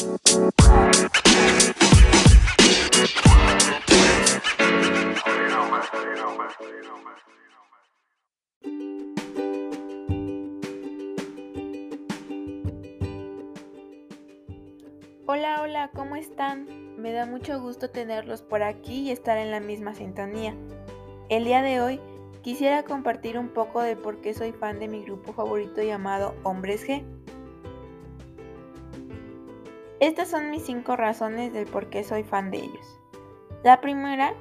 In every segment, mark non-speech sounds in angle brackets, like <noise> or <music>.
Hola, hola, ¿cómo están? Me da mucho gusto tenerlos por aquí y estar en la misma sintonía. El día de hoy quisiera compartir un poco de por qué soy fan de mi grupo favorito llamado Hombres G. Estas son mis cinco razones del por qué soy fan de ellos. La primera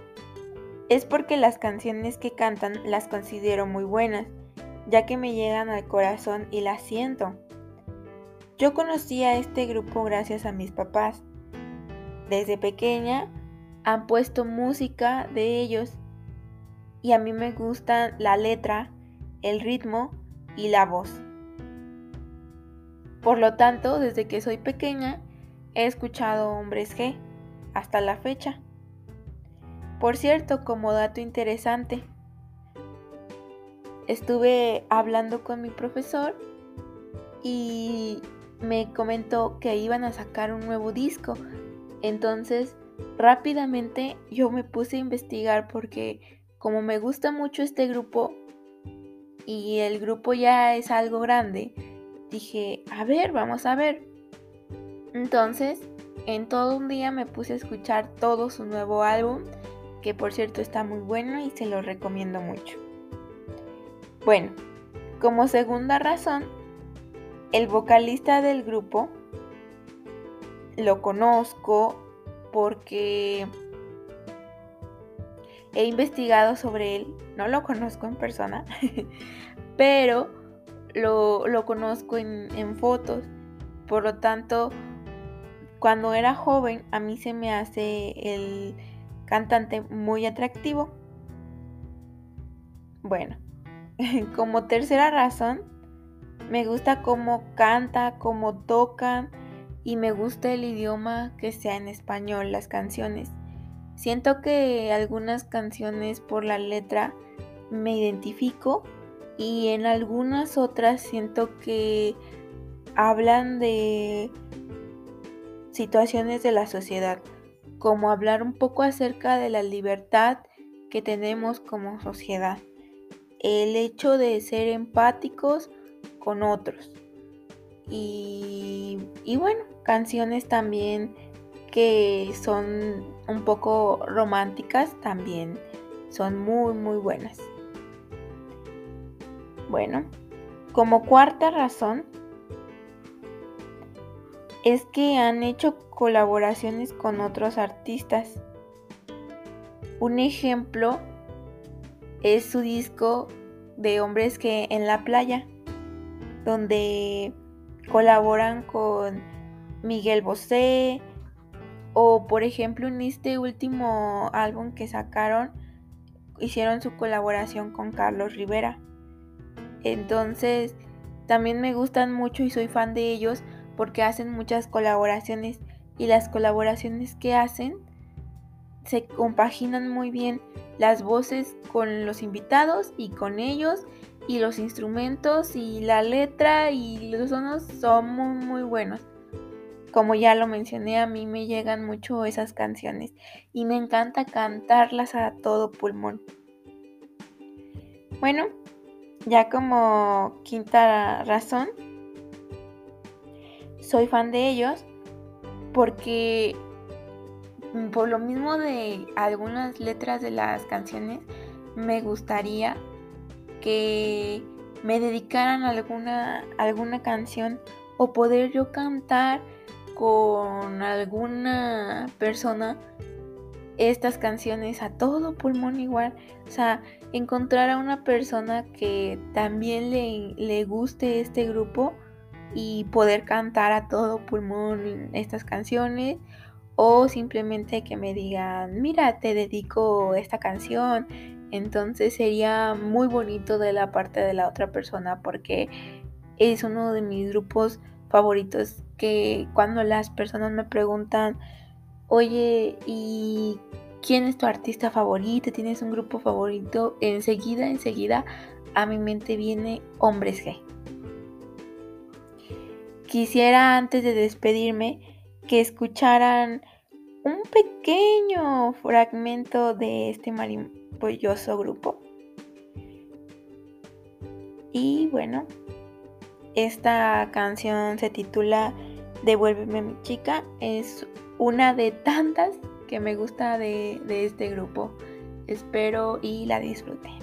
es porque las canciones que cantan las considero muy buenas, ya que me llegan al corazón y las siento. Yo conocí a este grupo gracias a mis papás. Desde pequeña han puesto música de ellos y a mí me gusta la letra, el ritmo y la voz. Por lo tanto, desde que soy pequeña he escuchado Hombres G hasta la fecha. Por cierto, como dato interesante, estuve hablando con mi profesor y me comentó que iban a sacar un nuevo disco. Entonces, rápidamente yo me puse a investigar porque como me gusta mucho este grupo y el grupo ya es algo grande, dije, a ver, vamos a ver. Entonces, en todo un día me puse a escuchar todo su nuevo álbum, que por cierto está muy bueno y se lo recomiendo mucho. Bueno, como segunda razón, el vocalista del grupo lo conozco porque he investigado sobre él, no lo conozco en persona, <laughs> pero lo, conozco en, en, fotos. Por lo tanto, cuando era joven, a mí se me hace el cantante muy atractivo. Bueno, <laughs> como tercera razón, me gusta cómo canta, cómo tocan y me gusta el idioma que sea en español, las canciones. Siento que algunas canciones por la letra me identifico y en algunas otras siento que hablan de situaciones de la sociedad, como hablar un poco acerca de la libertad que tenemos como sociedad, el hecho de ser empáticos con otros. Y, bueno, canciones también que son un poco románticas también son muy muy buenas. Bueno, como cuarta razón es que han hecho colaboraciones con otros artistas. Un ejemplo es su disco de Hombres que en la playa donde colaboran con Miguel Bosé o por ejemplo en este último álbum que sacaron hicieron su colaboración con Carlos Rivera. Entonces también me gustan mucho y soy fan de ellos porque hacen muchas colaboraciones y las colaboraciones que hacen se compaginan muy bien las voces con los invitados y con ellos y los instrumentos y la letra y los sonos son muy muy buenos. Como ya lo mencioné, a mí me llegan mucho esas canciones y me encanta cantarlas a todo pulmón. Bueno, ya como quinta razón, soy fan de ellos porque por lo mismo de algunas letras de las canciones me gustaría que me dedicaran alguna, alguna canción o poder yo cantar con alguna persona estas canciones a todo pulmón igual. O sea, encontrar a una persona que también le, le guste este grupo y poder cantar a todo pulmón estas canciones o simplemente que me digan, mira, te dedico esta canción entonces sería muy bonito de la parte de la otra persona porque es uno de mis grupos favoritos que cuando las personas me preguntan, oye, ¿y quién es tu artista favorito? ¿Tienes un grupo favorito? Enseguida, enseguida a mi mente viene Hombres G. Quisiera antes de despedirme que escucharan un pequeño fragmento de este maravilloso grupo. Y bueno, esta canción se titula Devuélveme mi chica. Es una de tantas que me gusta de, de este grupo. Espero y la disfruten.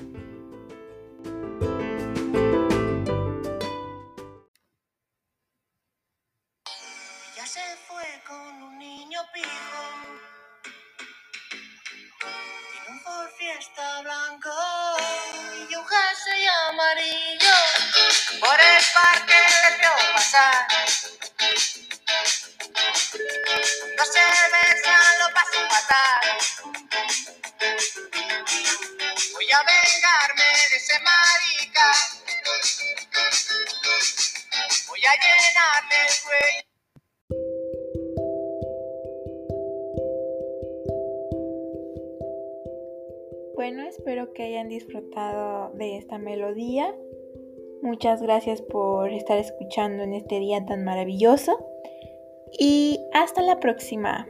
Jersey amarillo. Por el parque le vio pasar. No se besan, lo paso fatal. Voy a vengarme de ese marica. Voy a llenarle el cuello. Bueno, espero que hayan disfrutado de esta melodía. Muchas gracias por estar escuchando en este día tan maravilloso. Y hasta la próxima.